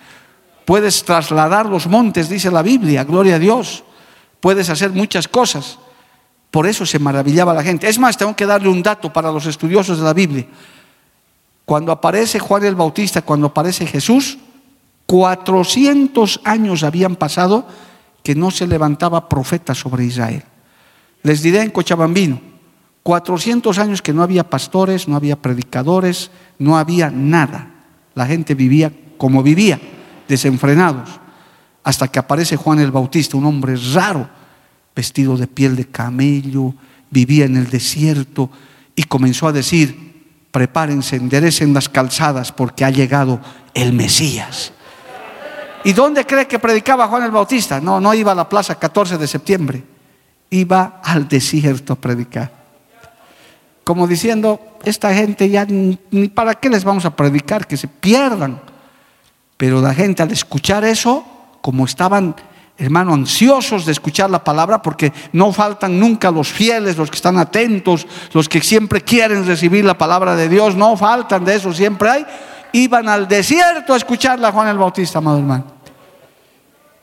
Puedes trasladar los montes, dice la Biblia, gloria a Dios. Puedes hacer muchas cosas. Por eso se maravillaba la gente. Es más, tengo que darle un dato para los estudiosos de la Biblia. Cuando aparece Juan el Bautista, cuando aparece Jesús, 400 años habían pasado que no se levantaba profeta sobre Israel. Les diré en Cochabambino, 400 años que no había pastores, no había predicadores, no había nada. La gente vivía como vivía desenfrenados, hasta que aparece Juan el Bautista, un hombre raro, vestido de piel de camello, vivía en el desierto y comenzó a decir, prepárense, enderecen las calzadas porque ha llegado el Mesías. ¿Y dónde cree que predicaba Juan el Bautista? No, no iba a la plaza 14 de septiembre, iba al desierto a predicar. Como diciendo, esta gente ya ni para qué les vamos a predicar, que se pierdan. Pero la gente al escuchar eso, como estaban, hermano, ansiosos de escuchar la palabra, porque no faltan nunca los fieles, los que están atentos, los que siempre quieren recibir la palabra de Dios, no faltan de eso, siempre hay, iban al desierto a escucharla Juan el Bautista, amado hermano.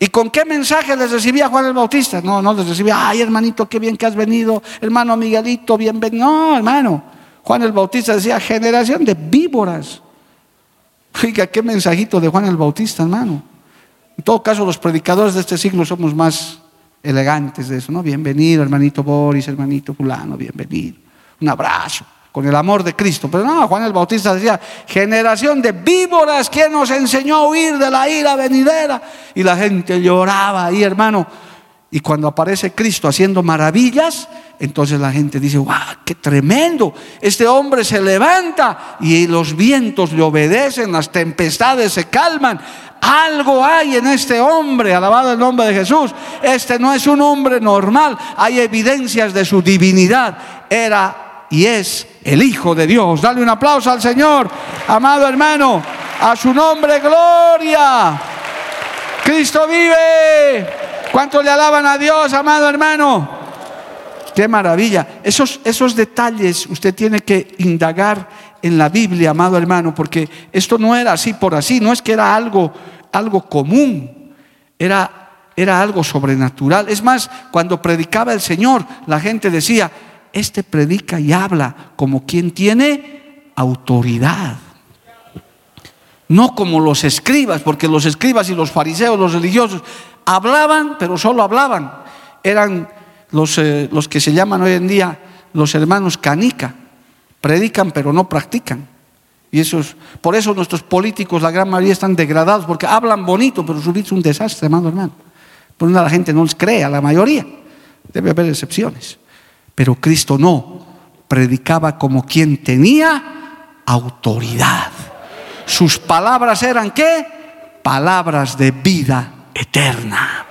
¿Y con qué mensaje les recibía Juan el Bautista? No, no les recibía, ay hermanito, qué bien que has venido, hermano Miguelito, bienvenido. No, hermano, Juan el Bautista decía, generación de víboras. Oiga, qué mensajito de Juan el Bautista, hermano. En todo caso, los predicadores de este siglo somos más elegantes de eso, ¿no? Bienvenido, hermanito Boris, hermanito fulano, bienvenido. Un abrazo, con el amor de Cristo. Pero no, Juan el Bautista decía, generación de víboras, ¿quién nos enseñó a huir de la ira venidera? Y la gente lloraba ahí, hermano. Y cuando aparece Cristo haciendo maravillas, entonces la gente dice, ¡guau, qué tremendo! Este hombre se levanta y los vientos le obedecen, las tempestades se calman. Algo hay en este hombre, alabado el nombre de Jesús. Este no es un hombre normal, hay evidencias de su divinidad. Era y es el Hijo de Dios. Dale un aplauso al Señor, amado hermano. A su nombre, gloria. Cristo vive. ¿Cuánto le alaban a Dios, amado hermano? Qué maravilla. Esos, esos detalles usted tiene que indagar en la Biblia, amado hermano, porque esto no era así por así, no es que era algo, algo común, era, era algo sobrenatural. Es más, cuando predicaba el Señor, la gente decía, este predica y habla como quien tiene autoridad. No como los escribas, porque los escribas y los fariseos, los religiosos, hablaban, pero solo hablaban. Eran los, eh, los que se llaman hoy en día los hermanos canica. Predican, pero no practican. Y eso es, por eso nuestros políticos, la gran mayoría, están degradados, porque hablan bonito, pero su vida es un desastre, hermano, hermano. Por una la gente no les cree, a la mayoría. Debe haber excepciones. Pero Cristo no, predicaba como quien tenía autoridad. Sus palabras eran qué? Palabras de vida eterna.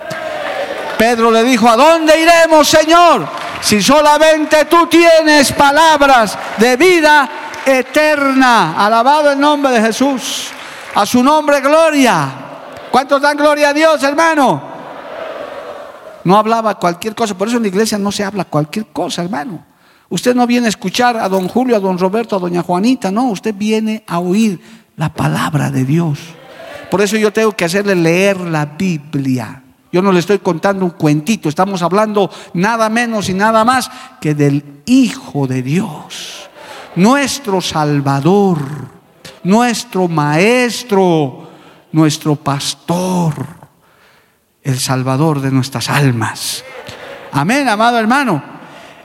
Pedro le dijo, ¿a dónde iremos, Señor? Si solamente tú tienes palabras de vida eterna. Alabado el nombre de Jesús. A su nombre, gloria. ¿Cuántos dan gloria a Dios, hermano? No hablaba cualquier cosa. Por eso en la iglesia no se habla cualquier cosa, hermano. Usted no viene a escuchar a don Julio, a don Roberto, a doña Juanita. No, usted viene a oír la palabra de Dios. Por eso yo tengo que hacerle leer la Biblia. Yo no le estoy contando un cuentito. Estamos hablando nada menos y nada más que del Hijo de Dios. Nuestro Salvador. Nuestro Maestro. Nuestro Pastor el Salvador de nuestras almas. Amén, amado hermano.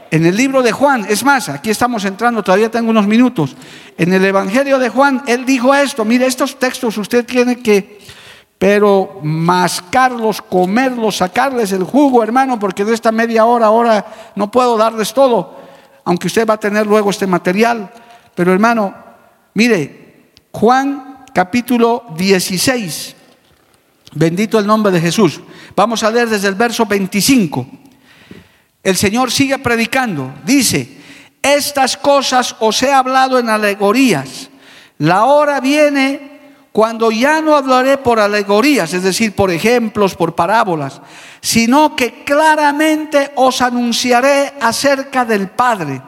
En el libro de Juan, es más, aquí estamos entrando, todavía tengo unos minutos. En el Evangelio de Juan, él dijo esto, mire, estos textos usted tiene que, pero mascarlos, comerlos, sacarles el jugo, hermano, porque de esta media hora, ahora no puedo darles todo, aunque usted va a tener luego este material. Pero hermano, mire, Juan capítulo 16, bendito el nombre de Jesús. Vamos a leer desde el verso 25. El Señor sigue predicando, dice, estas cosas os he hablado en alegorías. La hora viene cuando ya no hablaré por alegorías, es decir, por ejemplos, por parábolas, sino que claramente os anunciaré acerca del Padre.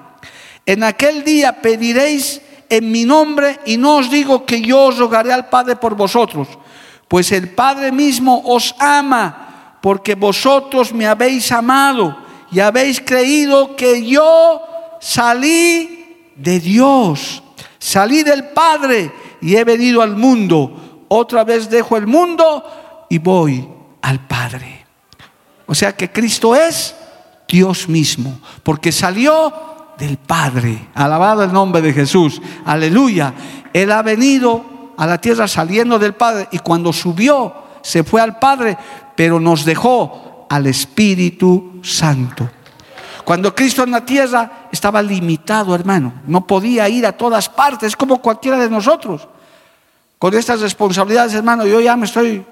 En aquel día pediréis en mi nombre y no os digo que yo os rogaré al Padre por vosotros, pues el Padre mismo os ama, porque vosotros me habéis amado y habéis creído que yo salí de Dios, salí del Padre y he venido al mundo. Otra vez dejo el mundo y voy al Padre. O sea que Cristo es Dios mismo, porque salió del Padre. Alabado el nombre de Jesús. Aleluya. Él ha venido a la tierra saliendo del Padre y cuando subió se fue al Padre, pero nos dejó al Espíritu Santo. Cuando Cristo en la tierra estaba limitado, hermano, no podía ir a todas partes, como cualquiera de nosotros. Con estas responsabilidades, hermano, yo ya me estoy,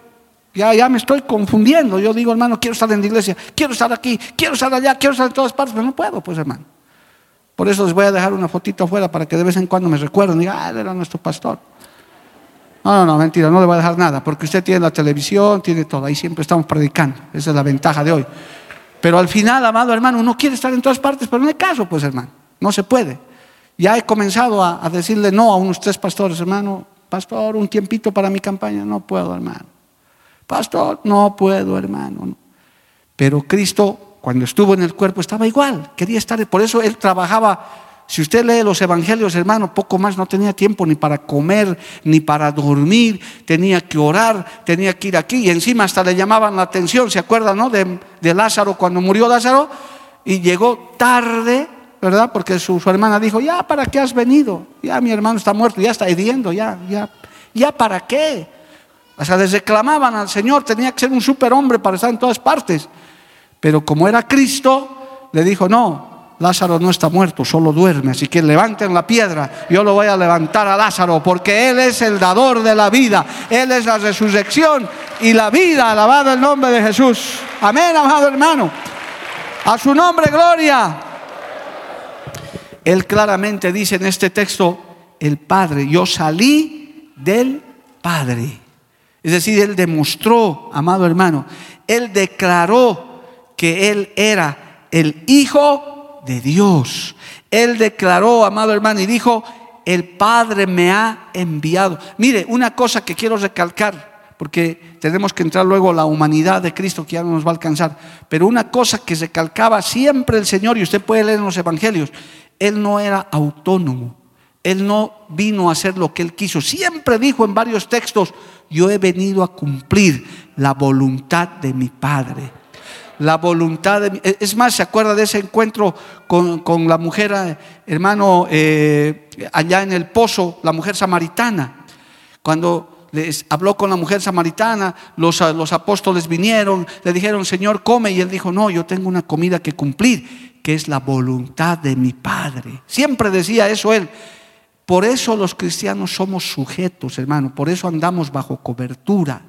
ya, ya me estoy confundiendo. Yo digo, hermano, quiero estar en la iglesia, quiero estar aquí, quiero estar allá, quiero estar en todas partes, pero no puedo, pues, hermano. Por eso les voy a dejar una fotito afuera para que de vez en cuando me recuerden, diga, ah, era nuestro pastor. No, no, no, mentira, no le voy a dejar nada, porque usted tiene la televisión, tiene todo, ahí siempre estamos predicando. Esa es la ventaja de hoy. Pero al final, amado hermano, uno quiere estar en todas partes, pero no hay caso, pues hermano, no se puede. Ya he comenzado a, decirle no a unos tres pastores, hermano, pastor, un tiempito para mi campaña, no puedo, hermano. Pastor, no puedo, hermano. Pero Cristo, cuando estuvo en el cuerpo, estaba igual, quería estar, por eso Él trabajaba si usted lee los evangelios, hermano, poco más no tenía tiempo ni para comer, ni para dormir, tenía que orar, tenía que ir aquí y encima hasta le llamaban la atención, ¿se acuerdan, no? De, Lázaro, cuando murió Lázaro y llegó tarde, ¿verdad? Porque su, hermana dijo, ya, ¿para qué has venido? Ya mi hermano está muerto, ya está hediendo, ya, ya, ya, ¿para qué? O sea, les reclamaban al Señor, tenía que ser un superhombre para estar en todas partes. Pero como era Cristo, le dijo, no, Lázaro no está muerto, solo duerme. Así que levanten la piedra. Yo lo voy a levantar a Lázaro porque Él es el dador de la vida. Él es la resurrección y la vida. Alabado el nombre de Jesús. Amén, amado hermano. A su nombre, gloria. Él claramente dice en este texto, el Padre, yo salí del Padre. Es decir, Él demostró, amado hermano, Él declaró que Él era el Hijo de Dios. Él declaró, amado hermano, y dijo, el Padre me ha enviado. Mire, una cosa que quiero recalcar, porque tenemos que entrar luego a la humanidad de Cristo que ya no nos va a alcanzar, pero una cosa que recalcaba siempre el Señor, y usted puede leer en los Evangelios, Él no era autónomo. Él no vino a hacer lo que él quiso. Siempre dijo en varios textos, yo he venido a cumplir la voluntad de mi Padre la voluntad de e, Es más, ¿se acuerda de ese encuentro con, la mujer, eh, hermano, eh, allá en el pozo, la mujer samaritana? Cuando les habló con la mujer samaritana, los, los apóstoles vinieron, le dijeron, Señor, come, y él dijo, no, yo tengo una comida que cumplir, que es la voluntad de mi Padre. Siempre decía eso él. Por eso los cristianos somos sujetos, hermano, por eso andamos bajo cobertura.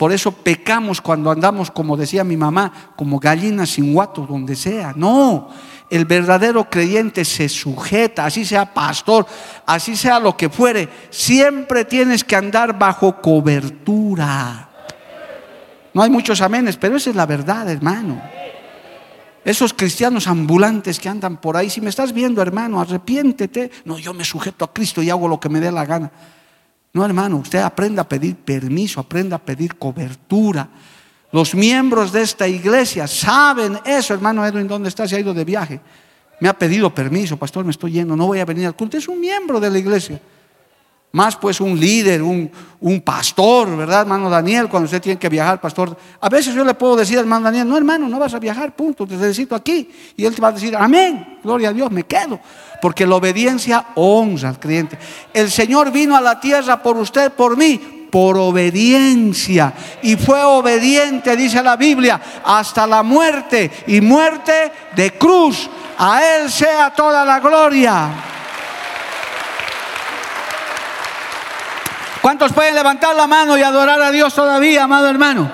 Por eso pecamos cuando andamos, como decía mi mamá, como gallinas sin guato, donde sea. No, el verdadero creyente se sujeta, así sea pastor, así sea lo que fuere. Siempre tienes que andar bajo cobertura. No hay muchos amenes, pero esa es la verdad, hermano. Esos cristianos ambulantes que andan por ahí, si me estás viendo, hermano, arrepiéntete. No, yo me sujeto a Cristo y hago lo que me dé la gana. No, hermano, usted aprenda a pedir permiso, aprenda a pedir cobertura. Los miembros de esta iglesia saben eso, hermano Edwin, ¿dónde está? Se ha ido de viaje. Me ha pedido permiso, pastor, me estoy yendo, no voy a venir al culto. Es un miembro de la iglesia. Más pues un líder, un, un, pastor, ¿verdad, hermano Daniel? Cuando usted tiene que viajar, pastor. A veces yo le puedo decir hermano Daniel, no, hermano, no vas a viajar, punto, te necesito aquí. Y él te va a decir, amén, gloria a Dios, me quedo. Porque la obediencia honra al creyente. El Señor vino a la tierra por usted, por mí, por obediencia. Y fue obediente, dice la Biblia, hasta la muerte y muerte de cruz. A Él sea toda la gloria. ¿Cuántos pueden levantar la mano y adorar a Dios todavía, amado hermano?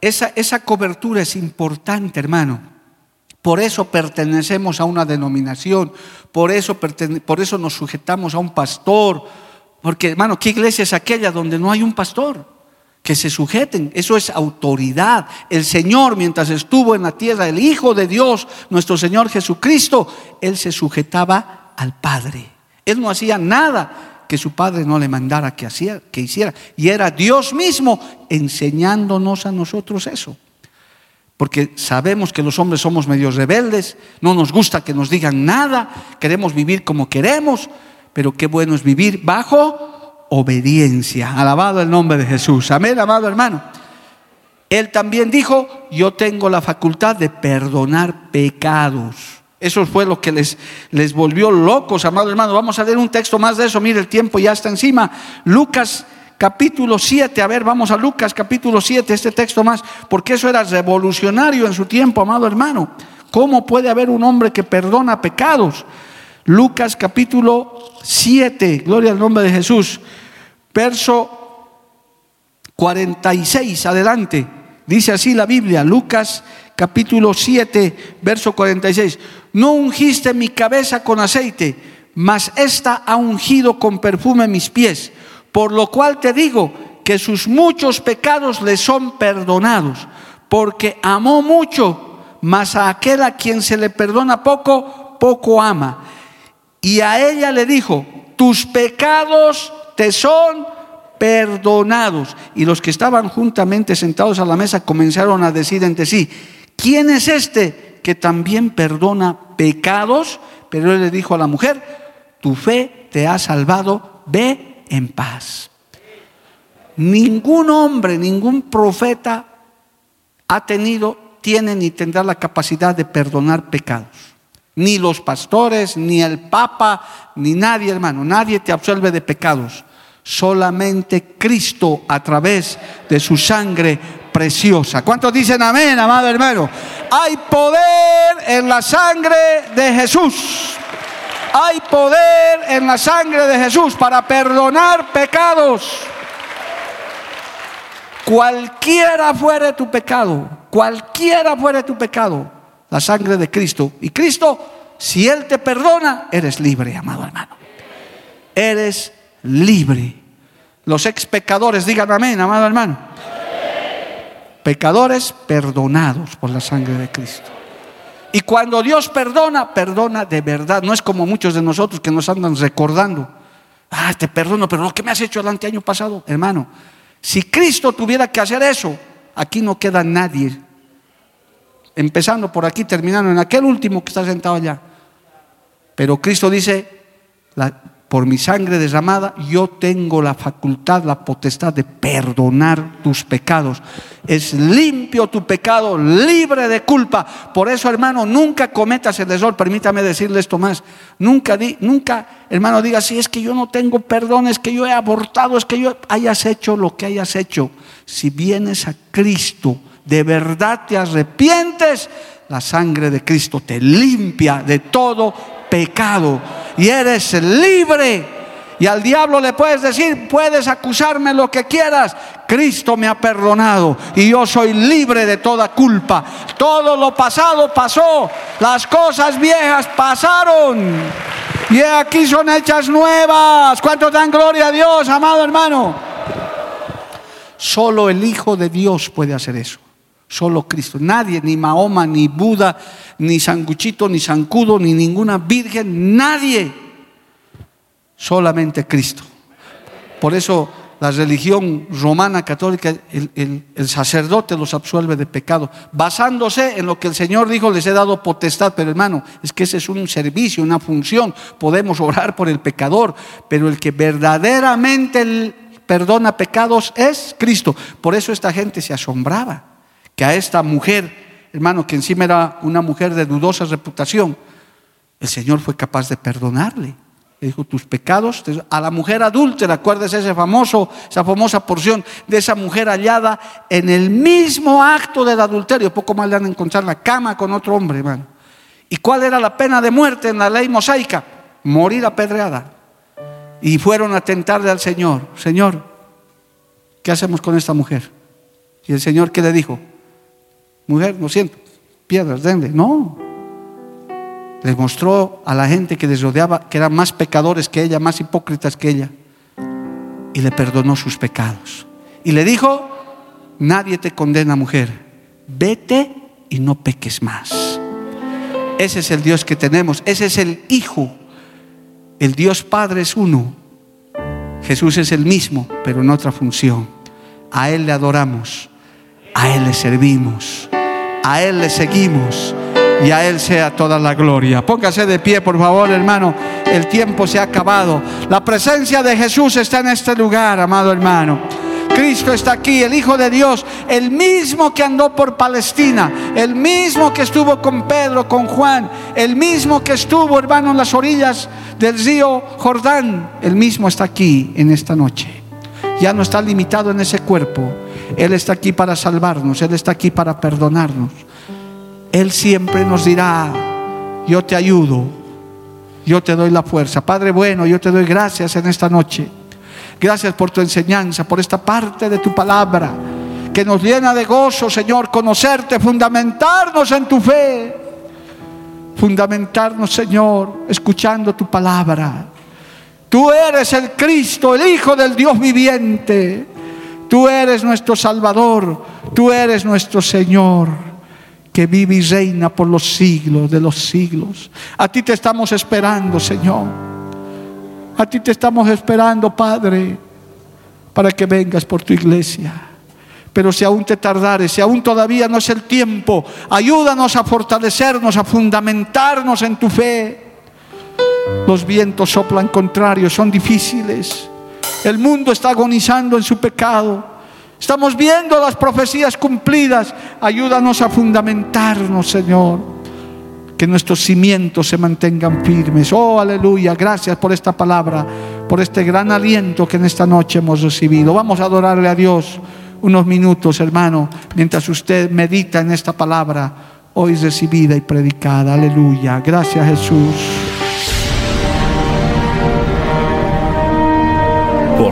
Esa, esa cobertura es importante, hermano. Por eso pertenecemos a una denominación, por eso, por eso nos sujetamos a un pastor, porque hermano, ¿qué iglesia es aquella donde no hay un pastor? Que se sujeten, eso es autoridad. El Señor, mientras estuvo en la tierra, el Hijo de Dios, nuestro Señor Jesucristo, Él se sujetaba al Padre. Él no hacía nada que su padre no le mandara que, hacía, que hiciera. Y era Dios mismo enseñándonos a nosotros eso. Porque sabemos que los hombres somos medios rebeldes, no nos gusta que nos digan nada, queremos vivir como queremos, pero qué bueno es vivir bajo obediencia. Alabado el nombre de Jesús. Amén, amado hermano. Él también dijo, yo tengo la facultad de perdonar pecados. Eso fue lo que les, les volvió locos, amado hermano. Vamos a leer un texto más de eso. Mire, el tiempo ya está encima. Lucas capítulo 7. A ver, vamos a Lucas capítulo 7, este texto más, porque eso era revolucionario en su tiempo, amado hermano. ¿Cómo puede haber un hombre que perdona pecados? Lucas capítulo 7, gloria al nombre de Jesús. Verso 46, adelante. Dice así la Biblia, Lucas capítulo 7, verso 46. No ungiste mi cabeza con aceite, mas esta ha ungido con perfume mis pies. Por lo cual te digo que sus muchos pecados le son perdonados, porque amó mucho, mas a aquel a quien se le perdona poco, poco ama. Y a ella le dijo, tus pecados te son perdonados. Y los que estaban juntamente sentados a la mesa comenzaron a decir entre sí, ¿quién es este que también perdona pecados? Pero él le dijo a la mujer, tu fe te ha salvado, ve en paz. Ningún hombre, ningún profeta ha tenido, tiene ni tendrá la capacidad de perdonar pecados. Ni los pastores, ni el papa, ni nadie, hermano. Nadie te absuelve de pecados. Solamente Cristo a través de su sangre preciosa. ¿Cuántos dicen amén, amado hermano? Hay poder en la sangre de Jesús. Hay poder en la sangre de Jesús para perdonar pecados. Cualquiera fuere tu pecado, cualquiera fuere tu pecado, la sangre de Cristo. Y Cristo, si Él te perdona, eres libre, amado hermano. Eres libre. Los ex pecadores, digan amén, amado hermano pecadores perdonados por la sangre de Cristo. Y cuando Dios perdona, perdona de verdad. No es como muchos de nosotros que nos andan recordando. Ah, te perdono, pero lo que me has hecho el año pasado, hermano. Si Cristo tuviera que hacer eso, aquí no queda nadie. Empezando por aquí, terminando en aquel último que está sentado allá. Pero Cristo dice, la, por mi sangre derramada, yo tengo la facultad, la potestad de perdonar tus pecados. Es limpio tu pecado, libre de culpa. Por eso, hermano, nunca cometas el error. Permítame decirle esto más. Nunca, di, nunca, hermano, diga, si es que yo no tengo perdón, es que yo he abortado, es que yo hayas hecho lo que hayas hecho. Si vienes a Cristo, de verdad te arrepientes, la sangre de Cristo te limpia de todo pecado y eres libre. Y al diablo le puedes decir, puedes acusarme lo que quieras. Cristo me ha perdonado y yo soy libre de toda culpa. Todo lo pasado pasó, las cosas viejas pasaron. Y aquí son hechas nuevas. ¿Cuánto dan gloria a Dios, amado hermano? Solo el Hijo de Dios puede hacer eso. Solo Cristo. Nadie, ni Mahoma, ni Buda, ni Sanguchito, ni Sancudo, ni ninguna virgen, nadie. Solamente Cristo. Por eso la religión romana católica, el, el, sacerdote los absuelve de pecado, basándose en lo que el Señor dijo, les he dado potestad, pero hermano, es que ese es un servicio, una función, podemos orar por el pecador, pero el que verdaderamente perdona pecados es Cristo. Por eso esta gente se asombraba que a esta mujer, hermano, que encima era una mujer de dudosa reputación, el Señor fue capaz de perdonarle. Le dijo, tus pecados, a la mujer adúltera, acuérdese ese famoso, esa famosa porción de esa mujer hallada en el mismo acto del adulterio, poco más le han encontrado en la cama con otro hombre, hermano. ¿Y cuál era la pena de muerte en la ley mosaica? Morir apedreada. Y fueron a tentarle al Señor, Señor, ¿qué hacemos con esta mujer? Y el Señor, ¿qué le dijo? Mujer, lo siento, piedras, denle. No. Le mostró a la gente que les rodeaba que eran más pecadores que ella, más hipócritas que ella. Y le perdonó sus pecados. Y le dijo, nadie te condena, mujer. Vete y no peques más. Ese es el Dios que tenemos. Ese es el Hijo. El Dios Padre es uno. Jesús es el mismo, pero en otra función. A Él le adoramos. A Él le servimos. A Él le seguimos. Y a Él sea toda la gloria. Póngase de pie, por favor, hermano. El tiempo se ha acabado. La presencia de Jesús está en este lugar, amado hermano. Cristo está aquí, el Hijo de Dios, el mismo que andó por Palestina, el mismo que estuvo con Pedro, con Juan, el mismo que estuvo, hermano, en las orillas del río Jordán, el mismo está aquí en esta noche. Ya no está limitado en ese cuerpo. Él está aquí para salvarnos, Él está aquí para perdonarnos. Él siempre nos dirá, yo te ayudo, yo te doy la fuerza. Padre bueno, yo te doy gracias en esta noche. Gracias por tu enseñanza, por esta parte de tu palabra que nos llena de gozo, Señor, conocerte, fundamentarnos en tu fe, fundamentarnos, Señor, escuchando tu palabra. Tú eres el Cristo, el Hijo del Dios viviente. Tú eres nuestro Salvador, tú eres nuestro Señor, que vive y reina por los siglos de los siglos. A ti te estamos esperando, Señor. A ti te estamos esperando, Padre, para que vengas por tu iglesia. Pero si aún te tardares, si aún todavía no es el tiempo, ayúdanos a fortalecernos, a fundamentarnos en tu fe. Los vientos soplan contrarios, son difíciles. El mundo está agonizando en su pecado. Estamos viendo las profecías cumplidas. Ayúdanos a fundamentarnos, Señor que nuestros cimientos se mantengan firmes. Oh, aleluya, gracias por esta palabra, por este gran aliento que en esta noche hemos recibido. Vamos a adorarle a Dios unos minutos, hermano, mientras usted medita en esta palabra hoy recibida y predicada. Aleluya, gracias Jesús.